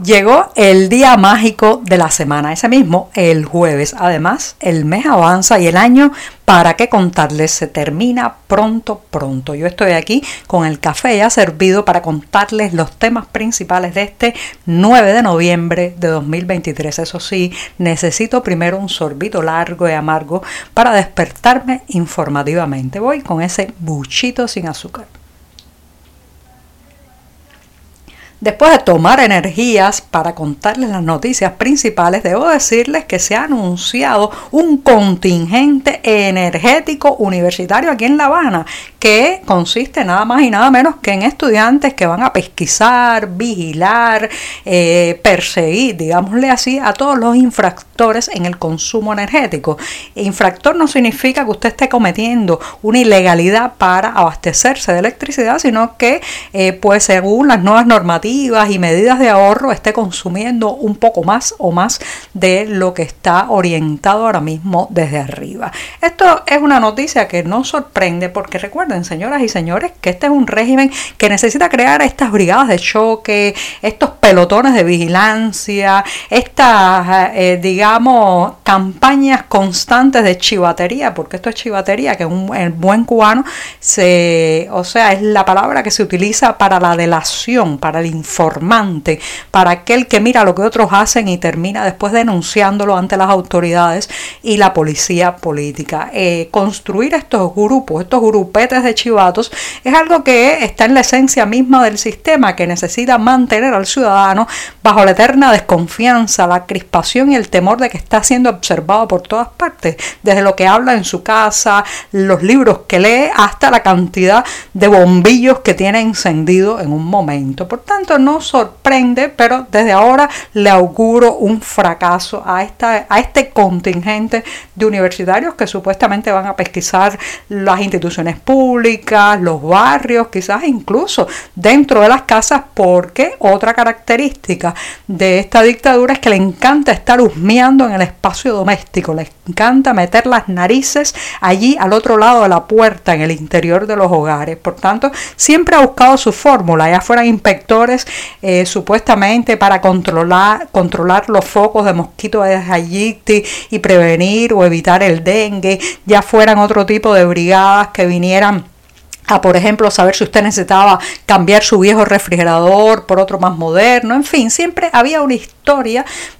Llegó el día mágico de la semana, ese mismo, el jueves. Además, el mes avanza y el año, para qué contarles, se termina pronto, pronto. Yo estoy aquí con el café ya servido para contarles los temas principales de este 9 de noviembre de 2023. Eso sí, necesito primero un sorbito largo y amargo para despertarme informativamente. Voy con ese buchito sin azúcar. Después de tomar energías para contarles las noticias principales, debo decirles que se ha anunciado un contingente energético universitario aquí en La Habana, que consiste nada más y nada menos que en estudiantes que van a pesquisar, vigilar, eh, perseguir, digámosle así, a todos los infractores en el consumo energético. Infractor no significa que usted esté cometiendo una ilegalidad para abastecerse de electricidad, sino que, eh, pues según las nuevas normativas, y medidas de ahorro esté consumiendo un poco más o más de lo que está orientado ahora mismo desde arriba. Esto es una noticia que no sorprende porque recuerden, señoras y señores, que este es un régimen que necesita crear estas brigadas de choque, estos pelotones de vigilancia, estas, eh, digamos, campañas constantes de chivatería, porque esto es chivatería, que un el buen cubano se, o sea, es la palabra que se utiliza para la delación, para el informante, para aquel que mira lo que otros hacen y termina después denunciándolo ante las autoridades y la policía política. Eh, construir estos grupos, estos grupetes de chivatos, es algo que está en la esencia misma del sistema, que necesita mantener al ciudadano bajo la eterna desconfianza, la crispación y el temor de que está siendo observado por todas partes, desde lo que habla en su casa, los libros que lee, hasta la cantidad de bombillos que tiene encendido en un momento. Por tanto, no sorprende, pero desde ahora le auguro un fracaso a, esta, a este contingente de universitarios que supuestamente van a pesquisar las instituciones públicas, los barrios, quizás incluso dentro de las casas, porque otra característica de esta dictadura es que le encanta estar husmeando en el espacio doméstico, le encanta meter las narices allí al otro lado de la puerta, en el interior de los hogares. Por tanto, siempre ha buscado su fórmula, ya fueran inspectores eh, supuestamente para controlar, controlar los focos de mosquitos de Hayiti y prevenir o evitar el dengue, ya fueran otro tipo de brigadas que vinieran a, por ejemplo, saber si usted necesitaba cambiar su viejo refrigerador por otro más moderno, en fin, siempre había una historia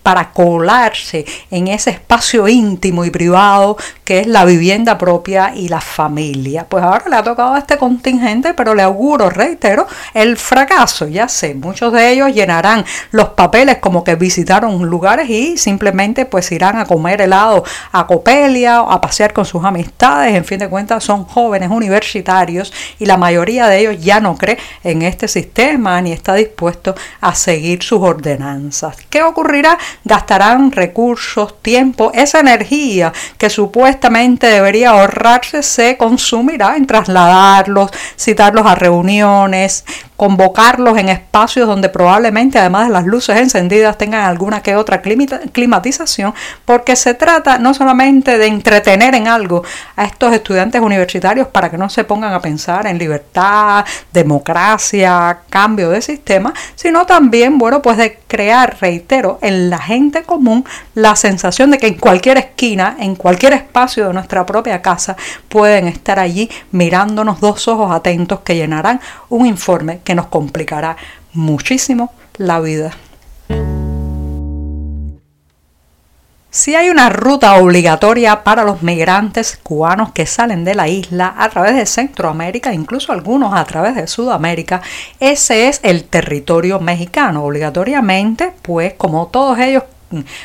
para colarse en ese espacio íntimo y privado que es la vivienda propia y la familia. Pues ahora le ha tocado a este contingente, pero le auguro, reitero, el fracaso. Ya sé, muchos de ellos llenarán los papeles como que visitaron lugares y simplemente pues irán a comer helado a Copelia a pasear con sus amistades. En fin de cuentas, son jóvenes universitarios y la mayoría de ellos ya no cree en este sistema ni está dispuesto a seguir sus ordenanzas. ¿Qué ocurrirá? Gastarán recursos, tiempo, esa energía que supuestamente debería ahorrarse se consumirá en trasladarlos, citarlos a reuniones, convocarlos en espacios donde probablemente además de las luces encendidas tengan alguna que otra climatización, porque se trata no solamente de entretener en algo a estos estudiantes universitarios para que no se pongan a pensar en libertad, democracia, cambio de sistema, sino también, bueno, pues de crear, reitero, en la gente común la sensación de que en cualquier esquina, en cualquier espacio de nuestra propia casa, pueden estar allí mirándonos dos ojos atentos que llenarán un informe que nos complicará muchísimo la vida. Si hay una ruta obligatoria para los migrantes cubanos que salen de la isla a través de Centroamérica, incluso algunos a través de Sudamérica, ese es el territorio mexicano. Obligatoriamente, pues como todos ellos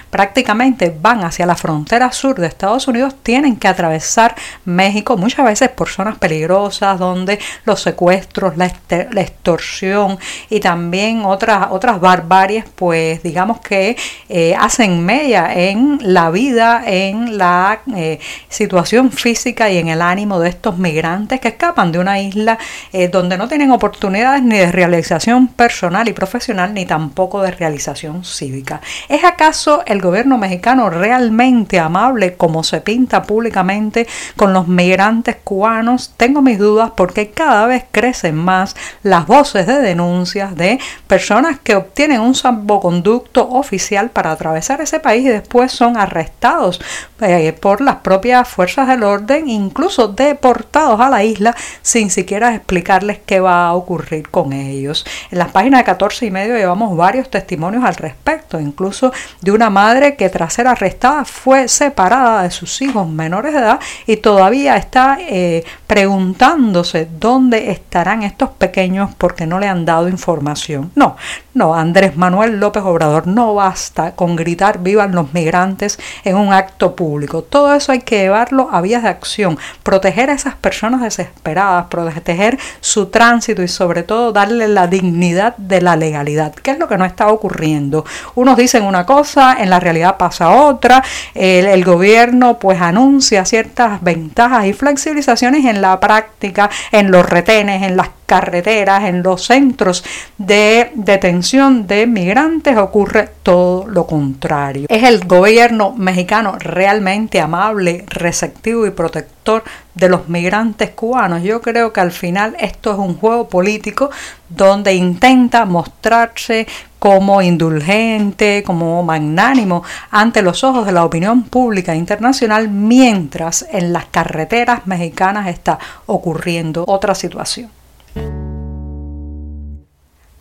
prácticamente van hacia la frontera sur de Estados Unidos tienen que atravesar México muchas veces por zonas peligrosas donde los secuestros, la, extorsión y también otras, otras barbarias pues digamos que eh, hacen media en la vida, en la eh, situación física y en el ánimo de estos migrantes que escapan de una isla eh, donde no tienen oportunidades ni de realización personal y profesional ni tampoco de realización cívica. ¿Es acaso el gobierno mexicano realmente amable como se pinta públicamente con los migrantes cubanos? Tengo mis dudas porque cada vez crecen más las voces de denuncias de personas que obtienen un salvoconducto oficial para atravesar ese país y después son arrestados eh, por las propias fuerzas del orden, incluso deportados a la isla sin siquiera explicarles qué va a ocurrir con ellos. En las páginas de 14 y medio llevamos varios testimonios al respecto, incluso de una madre que tras ser arrestada fue separada de sus hijos menores de edad y todavía está eh, preguntándose dónde estarán estos pequeños porque no le han dado información. No, no, Andrés Manuel López Obrador, no basta con gritar vivan los migrantes en un acto público. Todo eso hay que llevarlo a vías de acción, proteger a esas personas desesperadas, proteger su tránsito y sobre todo darle la dignidad de la legalidad, que es lo que no está ocurriendo. Unos dicen una cosa, en la realidad pasa otra, el, el gobierno pues anuncia ciertas ventajas y flexibilizaciones en la práctica, en los retenes, en las carreteras, en los centros de detención de migrantes ocurre todo lo contrario. ¿Es el gobierno mexicano realmente amable, receptivo y protector de los migrantes cubanos? Yo creo que al final esto es un juego político donde intenta mostrarse como indulgente, como magnánimo ante los ojos de la opinión pública internacional, mientras en las carreteras mexicanas está ocurriendo otra situación.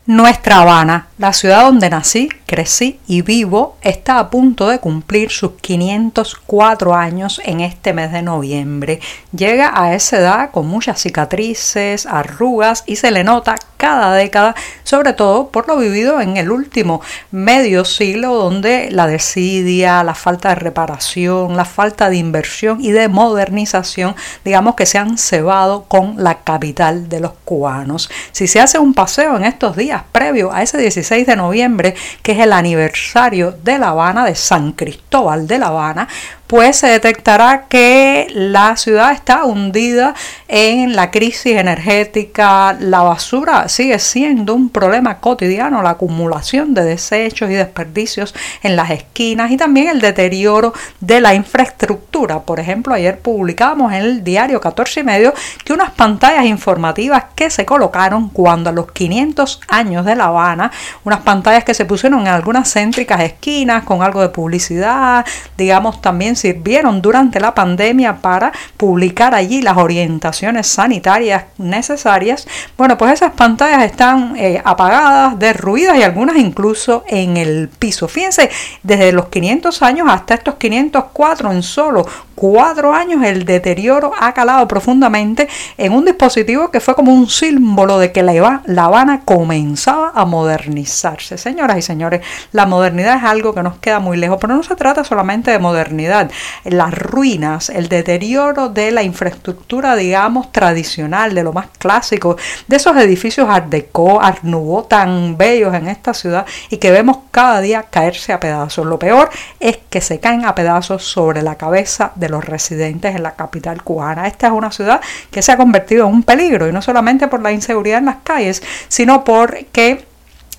Nuestra Habana, la ciudad donde nací, crecí y vivo, está a punto de cumplir sus 504 años en este mes de noviembre. Llega a esa edad con muchas cicatrices, arrugas y se le nota cada década, sobre todo por lo vivido en el último medio siglo donde la desidia, la falta de reparación, la falta de inversión y de modernización, digamos que se han cebado con la capital de los cubanos. Si se hace un paseo en estos días, previo a ese 16 de noviembre, que es el aniversario de La Habana, de San Cristóbal de La Habana, pues se detectará que la ciudad está hundida en la crisis energética, la basura sigue siendo un problema cotidiano, la acumulación de desechos y desperdicios en las esquinas y también el deterioro de la infraestructura. Por ejemplo, ayer publicamos en el diario 14 y medio que unas pantallas informativas que se colocaron cuando a los 500 años de La Habana, unas pantallas que se pusieron en algunas céntricas esquinas con algo de publicidad, digamos también sirvieron durante la pandemia para publicar allí las orientaciones sanitarias necesarias. Bueno, pues esas pantallas están eh, apagadas, derruidas y algunas incluso en el piso. Fíjense, desde los 500 años hasta estos 504 en solo cuatro años el deterioro ha calado profundamente en un dispositivo que fue como un símbolo de que la, Habana comenzaba a modernizarse. Señoras y señores, la modernidad es algo que nos queda muy lejos, pero no se trata solamente de modernidad. Las ruinas, el deterioro de la infraestructura, digamos, tradicional, de lo más clásico, de esos edificios Art Deco, Art Nouveau tan bellos en esta ciudad y que vemos cada día caerse a pedazos. Lo peor es que se caen a pedazos sobre la cabeza de los residentes en la capital cubana. Esta es una ciudad que se ha convertido en un peligro y no solamente por la inseguridad en las calles, sino porque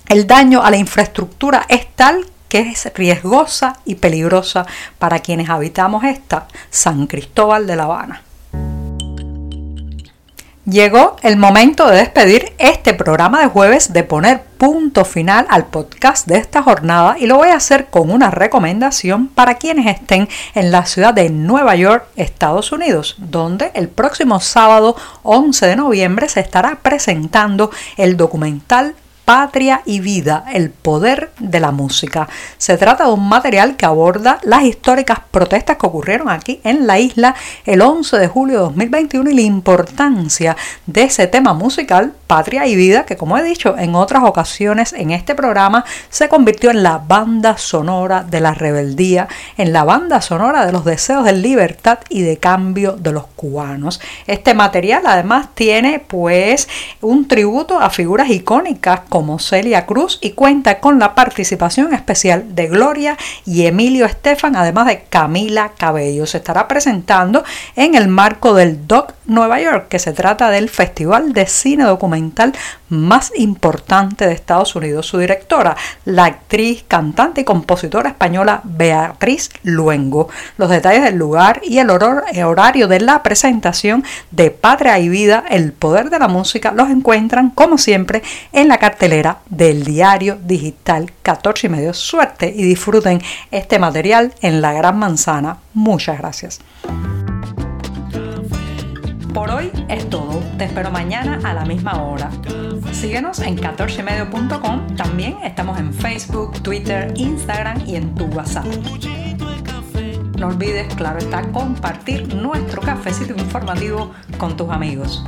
el daño a la infraestructura es tal que es riesgosa y peligrosa para quienes habitamos esta San Cristóbal de La Habana. Llegó el momento de despedir este programa de jueves, de poner punto final al podcast de esta jornada y lo voy a hacer con una recomendación para quienes estén en la ciudad de Nueva York, Estados Unidos, donde el próximo sábado 11 de noviembre se estará presentando el documental Patria y Vida, el poder de la música. Se trata de un material que aborda las históricas protestas que ocurrieron aquí en la isla el 11 de julio de 2021 y la importancia de ese tema musical, Patria y Vida, que como he dicho en otras ocasiones en este programa, se convirtió en la banda sonora de la rebeldía, en la banda sonora de los deseos de libertad y de cambio de los cubanos. Este material además tiene pues un tributo a figuras icónicas como Celia Cruz y cuenta con la participación especial de Gloria y Emilio Estefan, además de Camila Cabello. Se estará presentando en el marco del DOC Nueva York, que se trata del Festival de Cine Documental más importante de Estados Unidos. Su directora, la actriz, cantante y compositora española Beatriz Luengo. Los detalles del lugar y el horario de la presentación de Patria y Vida, el poder de la música, los encuentran como siempre en la cartelera del diario digital 14 y medio. Suerte y disfruten este material en la Gran Manzana. Muchas gracias. Por hoy es todo. Te espero mañana a la misma hora. Síguenos en 14medio.com. También estamos en Facebook, Twitter, Instagram y en tu WhatsApp. No olvides, claro está, compartir nuestro cafecito informativo con tus amigos.